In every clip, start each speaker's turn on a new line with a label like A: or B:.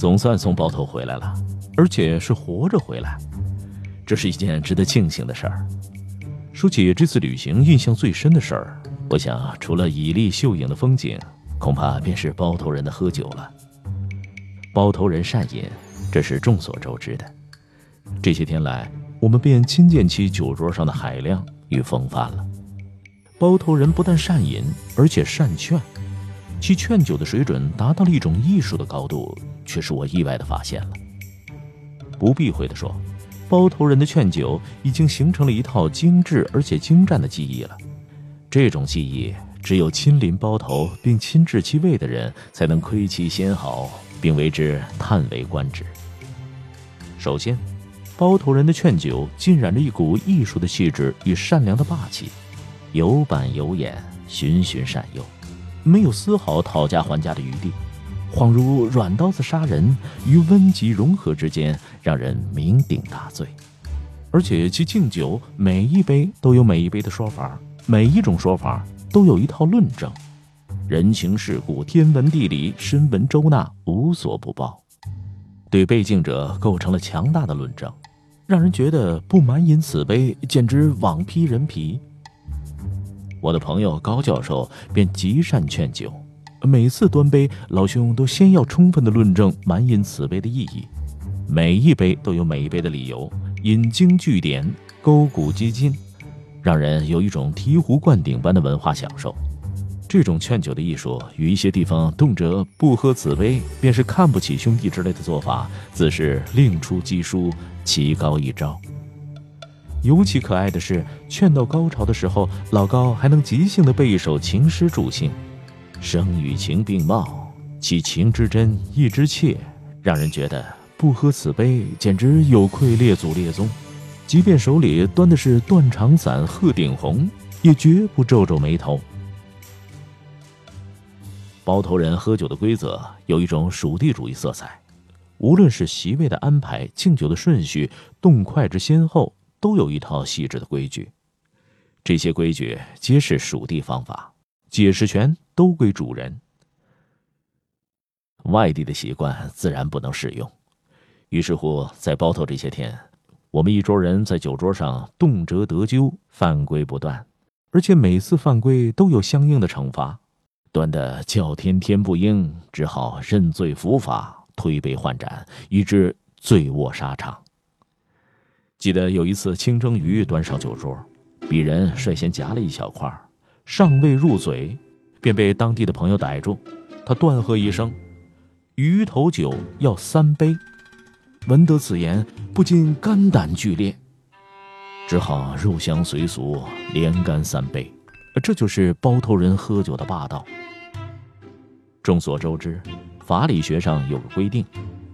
A: 总算从包头回来了，而且是活着回来，这是一件值得庆幸的事儿。说起这次旅行印象最深的事儿，我想除了绮丽秀影的风景，恐怕便是包头人的喝酒了。包头人善饮，这是众所周知的。这些天来，我们便亲见其酒桌上的海量与风范了。包头人不但善饮，而且善劝。其劝酒的水准达到了一种艺术的高度，却是我意外的发现了。不避讳的说，包头人的劝酒已经形成了一套精致而且精湛的技艺了。这种技艺，只有亲临包头并亲至其味的人，才能窥其纤毫，并为之叹为观止。首先，包头人的劝酒浸染着一股艺术的气质与善良的霸气，有板有眼，循循善诱。没有丝毫讨价还价的余地，恍如软刀子杀人与温极融合之间，让人酩酊大醉。而且其敬酒每一杯都有每一杯的说法，每一种说法都有一套论证，人情世故、天文地理、深文周纳，无所不包，对被敬者构成了强大的论证，让人觉得不满饮此杯，简直枉披人皮。我的朋友高教授便极善劝酒，每次端杯，老兄都先要充分的论证满饮此杯的意义，每一杯都有每一杯的理由，引经据典，勾古击今，让人有一种醍醐灌顶般的文化享受。这种劝酒的艺术，与一些地方动辄不喝此杯便是看不起兄弟之类的做法，自是另出奇书，奇高一招。尤其可爱的是，劝到高潮的时候，老高还能即兴的背一首情诗助兴，生与情并茂，其情之真意之切，让人觉得不喝此杯简直有愧列祖列宗。即便手里端的是断肠散、鹤顶红，也绝不皱皱眉头。包头人喝酒的规则有一种属地主义色彩，无论是席位的安排、敬酒的顺序、动筷之先后。都有一套细致的规矩，这些规矩皆是属地方法，解释权都归主人。外地的习惯自然不能适用。于是乎，在包头这些天，我们一桌人在酒桌上动辄得咎，犯规不断，而且每次犯规都有相应的惩罚，端的叫天天不应，只好认罪伏法，推杯换盏，以致醉卧沙场。记得有一次清蒸鱼端上酒桌，鄙人率先夹了一小块，尚未入嘴，便被当地的朋友逮住。他断喝一声：“鱼头酒要三杯。”闻得此言，不禁肝胆俱裂，只好入乡随俗，连干三杯。这就是包头人喝酒的霸道。众所周知，法理学上有个规定。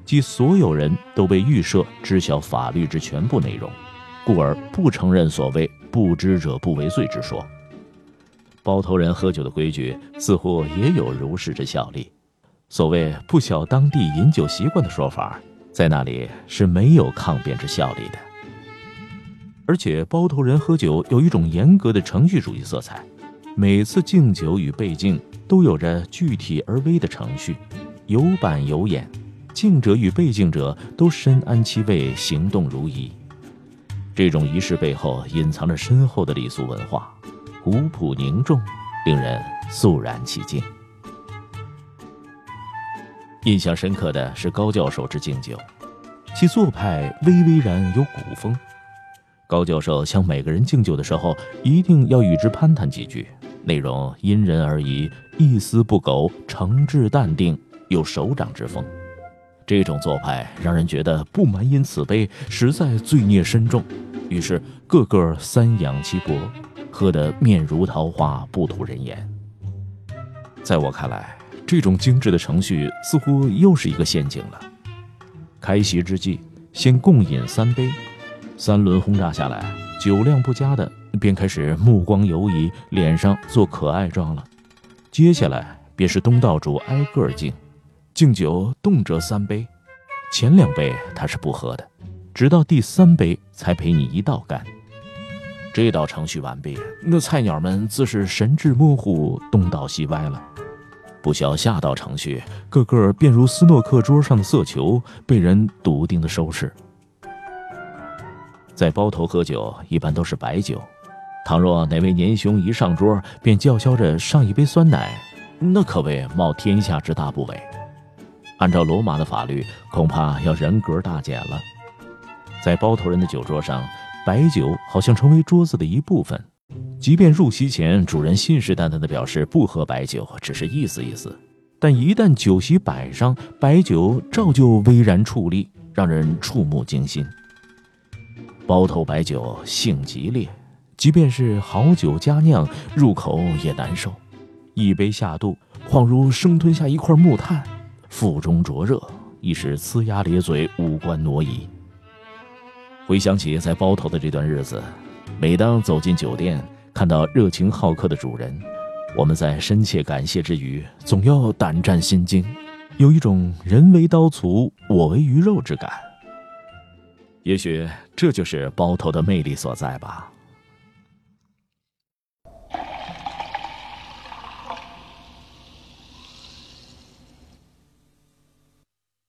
A: 即所有人都被预设知晓法律之全部内容，故而不承认所谓“不知者不为罪”之说。包头人喝酒的规矩似乎也有如是之效力。所谓“不晓当地饮酒习惯”的说法，在那里是没有抗辩之效力的。而且，包头人喝酒有一种严格的程序主义色彩，每次敬酒与被敬都有着具体而微的程序，有板有眼。敬者与被敬者都深谙其位，行动如一。这种仪式背后隐藏着深厚的礼俗文化，古朴凝重，令人肃然起敬。印象深刻的是高教授之敬酒，其做派微微然有古风。高教授向每个人敬酒的时候，一定要与之攀谈几句，内容因人而异，一丝不苟，诚挚淡定，有首长之风。这种做派让人觉得不满饮此杯，实在罪孽深重。于是个个三仰其脖，喝得面如桃花，不吐人言。在我看来，这种精致的程序似乎又是一个陷阱了。开席之际，先共饮三杯。三轮轰炸下来，酒量不佳的便开始目光游移，脸上做可爱状了。接下来便是东道主挨个敬，敬酒动辄三杯，前两杯他是不喝的，直到第三杯才陪你一道干。这道程序完毕，那菜鸟们自是神志模糊，东倒西歪了。不消下道程序，个个便如斯诺克桌上的色球，被人笃定的收拾。在包头喝酒，一般都是白酒。倘若哪位年兄一上桌便叫嚣着上一杯酸奶，那可谓冒天下之大不韪。按照罗马的法律，恐怕要人格大减了。在包头人的酒桌上，白酒好像成为桌子的一部分。即便入席前主人信誓旦旦地表示不喝白酒，只是意思意思，但一旦酒席摆上，白酒照旧巍然矗立，让人触目惊心。包头白酒性极烈，即便是好酒佳酿，入口也难受。一杯下肚，恍如生吞下一块木炭，腹中灼热，一时呲牙咧嘴，五官挪移。回想起在包头的这段日子，每当走进酒店，看到热情好客的主人，我们在深切感谢之余，总要胆战心惊，有一种人为刀俎，我为鱼肉之感。也许这就是包头的魅力所在吧。